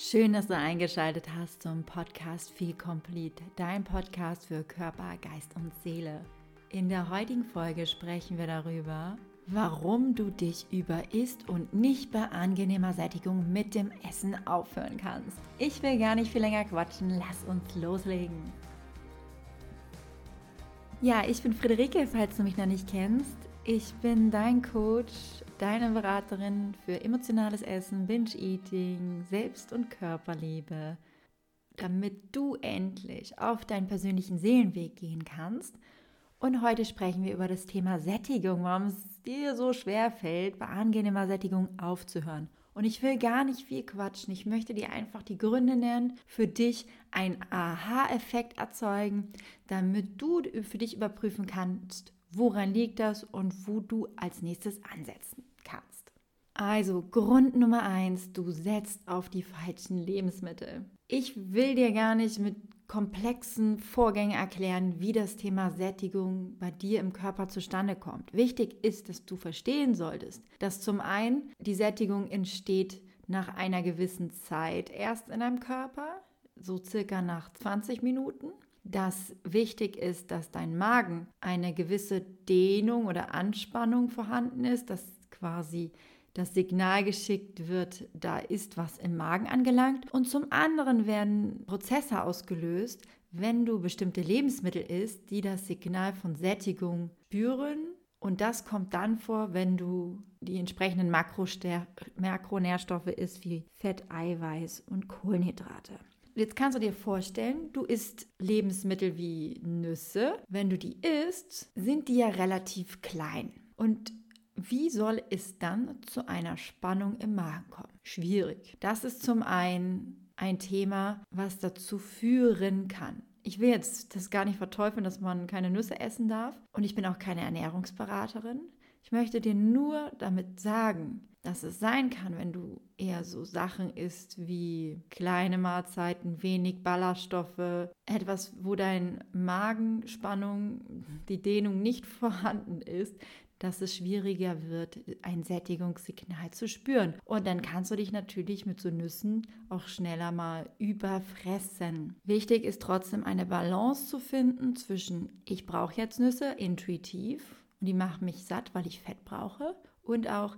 Schön, dass du eingeschaltet hast zum Podcast Feel Complete, dein Podcast für Körper, Geist und Seele. In der heutigen Folge sprechen wir darüber, warum du dich über Ist und nicht bei angenehmer Sättigung mit dem Essen aufhören kannst. Ich will gar nicht viel länger quatschen, lass uns loslegen. Ja, ich bin Friederike, falls du mich noch nicht kennst. Ich bin dein Coach deine Beraterin für emotionales Essen, Binge-Eating, Selbst- und Körperliebe, damit du endlich auf deinen persönlichen Seelenweg gehen kannst. Und heute sprechen wir über das Thema Sättigung, warum es dir so schwer fällt, bei angenehmer Sättigung aufzuhören. Und ich will gar nicht viel quatschen. Ich möchte dir einfach die Gründe nennen, für dich einen Aha-Effekt erzeugen, damit du für dich überprüfen kannst, woran liegt das und wo du als nächstes ansetzen. Also Grund Nummer eins, du setzt auf die falschen Lebensmittel. Ich will dir gar nicht mit komplexen Vorgängen erklären, wie das Thema Sättigung bei dir im Körper zustande kommt. Wichtig ist, dass du verstehen solltest, dass zum einen die Sättigung entsteht nach einer gewissen Zeit erst in deinem Körper, so circa nach 20 Minuten dass wichtig ist, dass dein Magen eine gewisse Dehnung oder Anspannung vorhanden ist, dass quasi das Signal geschickt wird, da ist was im Magen angelangt. Und zum anderen werden Prozesse ausgelöst, wenn du bestimmte Lebensmittel isst, die das Signal von Sättigung spüren. Und das kommt dann vor, wenn du die entsprechenden Makronährstoffe isst, wie Fett, Eiweiß und Kohlenhydrate. Jetzt kannst du dir vorstellen, du isst Lebensmittel wie Nüsse. Wenn du die isst, sind die ja relativ klein. Und wie soll es dann zu einer Spannung im Magen kommen? Schwierig. Das ist zum einen ein Thema, was dazu führen kann. Ich will jetzt das gar nicht verteufeln, dass man keine Nüsse essen darf. Und ich bin auch keine Ernährungsberaterin. Ich möchte dir nur damit sagen, dass es sein kann, wenn du eher so Sachen isst wie kleine Mahlzeiten, wenig Ballaststoffe, etwas, wo dein Magenspannung, die Dehnung nicht vorhanden ist, dass es schwieriger wird, ein Sättigungssignal zu spüren. Und dann kannst du dich natürlich mit so Nüssen auch schneller mal überfressen. Wichtig ist trotzdem eine Balance zu finden zwischen ich brauche jetzt Nüsse intuitiv und die machen mich satt, weil ich Fett brauche und auch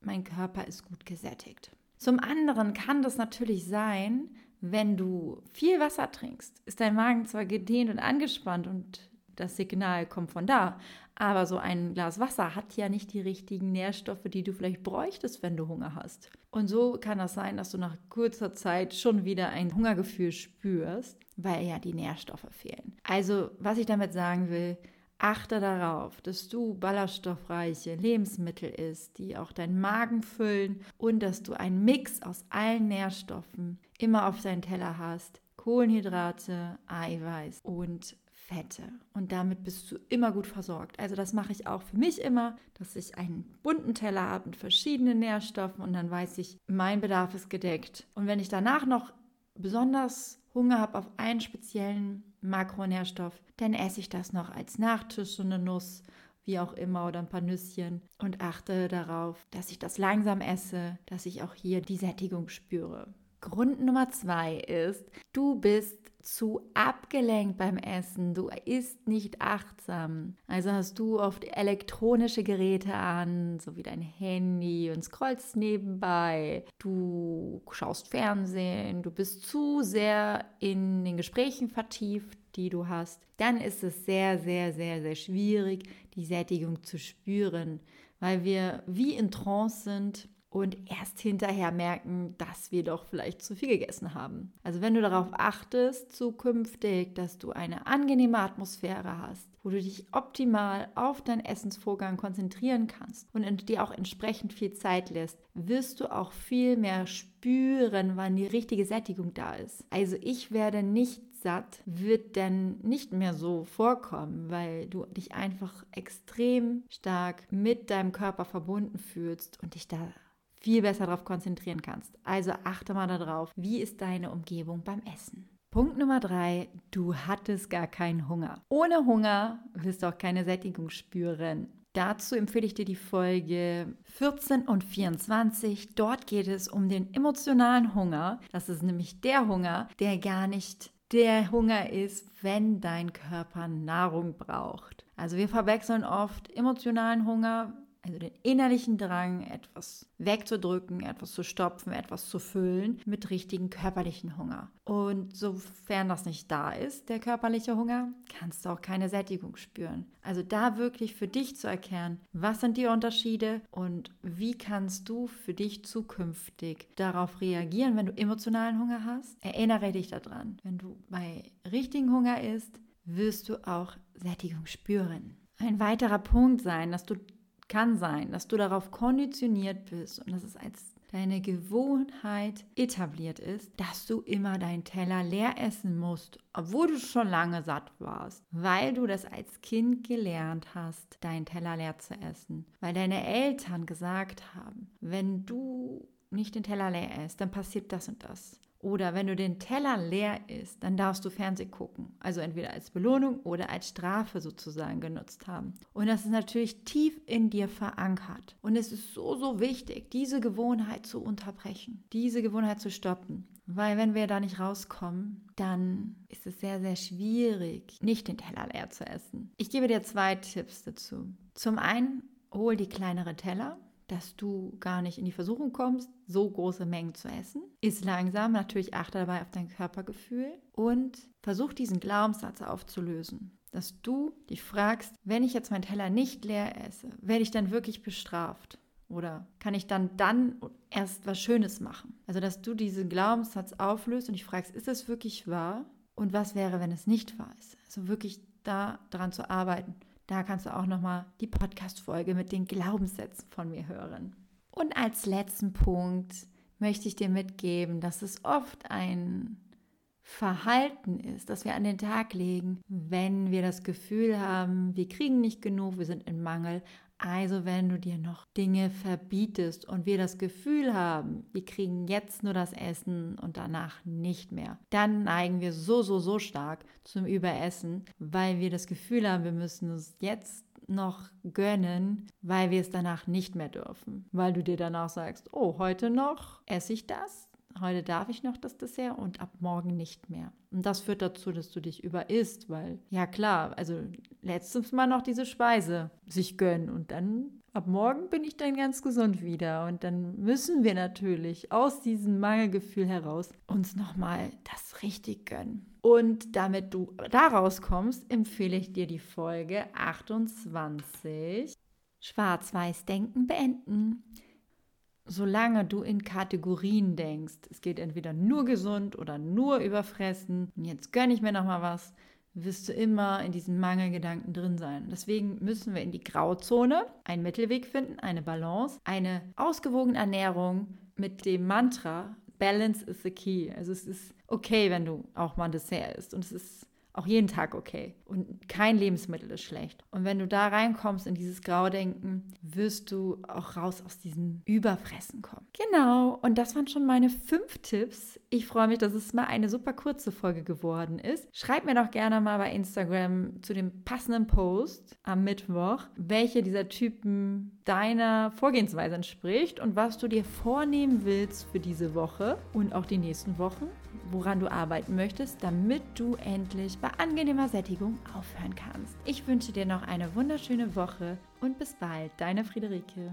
mein Körper ist gut gesättigt. Zum anderen kann das natürlich sein, wenn du viel Wasser trinkst, ist dein Magen zwar gedehnt und angespannt und das Signal kommt von da, aber so ein Glas Wasser hat ja nicht die richtigen Nährstoffe, die du vielleicht bräuchtest, wenn du Hunger hast. Und so kann das sein, dass du nach kurzer Zeit schon wieder ein Hungergefühl spürst, weil ja die Nährstoffe fehlen. Also, was ich damit sagen will, Achte darauf, dass du ballaststoffreiche Lebensmittel isst, die auch deinen Magen füllen und dass du einen Mix aus allen Nährstoffen immer auf deinem Teller hast. Kohlenhydrate, Eiweiß und Fette. Und damit bist du immer gut versorgt. Also das mache ich auch für mich immer, dass ich einen bunten Teller habe mit verschiedenen Nährstoffen und dann weiß ich, mein Bedarf ist gedeckt. Und wenn ich danach noch besonders Hunger habe auf einen speziellen Makronährstoff, dann esse ich das noch als Nachtisch, so eine Nuss, wie auch immer, oder ein paar Nüsschen und achte darauf, dass ich das langsam esse, dass ich auch hier die Sättigung spüre. Grund Nummer zwei ist, du bist zu abgelenkt beim Essen. Du isst nicht achtsam. Also hast du oft elektronische Geräte an, so wie dein Handy und scrollst nebenbei. Du schaust Fernsehen. Du bist zu sehr in den Gesprächen vertieft, die du hast. Dann ist es sehr, sehr, sehr, sehr schwierig, die Sättigung zu spüren, weil wir wie in Trance sind und erst hinterher merken, dass wir doch vielleicht zu viel gegessen haben. Also wenn du darauf achtest, zukünftig, dass du eine angenehme Atmosphäre hast, wo du dich optimal auf deinen Essensvorgang konzentrieren kannst und dir auch entsprechend viel Zeit lässt, wirst du auch viel mehr spüren, wann die richtige Sättigung da ist. Also ich werde nicht satt, wird dann nicht mehr so vorkommen, weil du dich einfach extrem stark mit deinem Körper verbunden fühlst und dich da viel besser darauf konzentrieren kannst. Also achte mal darauf, wie ist deine Umgebung beim Essen. Punkt Nummer drei, du hattest gar keinen Hunger. Ohne Hunger wirst du auch keine Sättigung spüren. Dazu empfehle ich dir die Folge 14 und 24. Dort geht es um den emotionalen Hunger. Das ist nämlich der Hunger, der gar nicht der Hunger ist, wenn dein Körper Nahrung braucht. Also wir verwechseln oft emotionalen Hunger also den innerlichen Drang, etwas wegzudrücken, etwas zu stopfen, etwas zu füllen, mit richtigen körperlichen Hunger. Und sofern das nicht da ist, der körperliche Hunger, kannst du auch keine Sättigung spüren. Also da wirklich für dich zu erkennen, was sind die Unterschiede und wie kannst du für dich zukünftig darauf reagieren, wenn du emotionalen Hunger hast. Erinnere dich daran, wenn du bei richtigen Hunger isst, wirst du auch Sättigung spüren. Ein weiterer Punkt sein, dass du kann sein, dass du darauf konditioniert bist und dass es als deine Gewohnheit etabliert ist, dass du immer deinen Teller leer essen musst, obwohl du schon lange satt warst, weil du das als Kind gelernt hast, deinen Teller leer zu essen, weil deine Eltern gesagt haben, wenn du nicht den Teller leer isst, dann passiert das und das. Oder wenn du den Teller leer isst, dann darfst du Fernseh gucken. Also entweder als Belohnung oder als Strafe sozusagen genutzt haben. Und das ist natürlich tief in dir verankert. Und es ist so, so wichtig, diese Gewohnheit zu unterbrechen, diese Gewohnheit zu stoppen. Weil wenn wir da nicht rauskommen, dann ist es sehr, sehr schwierig, nicht den Teller leer zu essen. Ich gebe dir zwei Tipps dazu. Zum einen, hol die kleinere Teller dass du gar nicht in die Versuchung kommst, so große Mengen zu essen. Ist langsam, natürlich achte dabei auf dein Körpergefühl und versuch diesen Glaubenssatz aufzulösen, dass du dich fragst, wenn ich jetzt meinen Teller nicht leer esse, werde ich dann wirklich bestraft? Oder kann ich dann dann erst was Schönes machen? Also, dass du diesen Glaubenssatz auflöst und dich fragst, ist es wirklich wahr? Und was wäre, wenn es nicht wahr ist? Also wirklich da dran zu arbeiten. Da kannst du auch nochmal die Podcast-Folge mit den Glaubenssätzen von mir hören. Und als letzten Punkt möchte ich dir mitgeben, dass es oft ein Verhalten ist, das wir an den Tag legen, wenn wir das Gefühl haben, wir kriegen nicht genug, wir sind in Mangel, also wenn du dir noch Dinge verbietest und wir das Gefühl haben, wir kriegen jetzt nur das Essen und danach nicht mehr, dann neigen wir so, so, so stark zum Überessen, weil wir das Gefühl haben, wir müssen es jetzt noch gönnen, weil wir es danach nicht mehr dürfen. Weil du dir danach sagst, oh, heute noch esse ich das heute darf ich noch das Dessert und ab morgen nicht mehr. Und das führt dazu, dass du dich überisst, weil, ja klar, also letztes Mal noch diese Speise sich gönnen und dann ab morgen bin ich dann ganz gesund wieder. Und dann müssen wir natürlich aus diesem Mangelgefühl heraus uns nochmal das richtig gönnen. Und damit du da rauskommst, empfehle ich dir die Folge 28. Schwarz-Weiß-Denken beenden solange du in Kategorien denkst, es geht entweder nur gesund oder nur überfressen, und jetzt gönne ich mir noch mal was, wirst du immer in diesen Mangelgedanken drin sein. Deswegen müssen wir in die Grauzone einen Mittelweg finden, eine Balance, eine ausgewogene Ernährung mit dem Mantra Balance is the key. Also es ist okay, wenn du auch mal ein Dessert isst und es ist auch jeden Tag okay. Und kein Lebensmittel ist schlecht. Und wenn du da reinkommst in dieses Graudenken, wirst du auch raus aus diesem Überfressen kommen. Genau, und das waren schon meine fünf Tipps. Ich freue mich, dass es mal eine super kurze Folge geworden ist. Schreib mir doch gerne mal bei Instagram zu dem passenden Post am Mittwoch, welche dieser Typen deiner Vorgehensweise entspricht und was du dir vornehmen willst für diese Woche und auch die nächsten Wochen, woran du arbeiten möchtest, damit du endlich bei angenehmer Sättigung aufhören kannst. Ich wünsche dir noch eine wunderschöne Woche und bis bald, deine Friederike.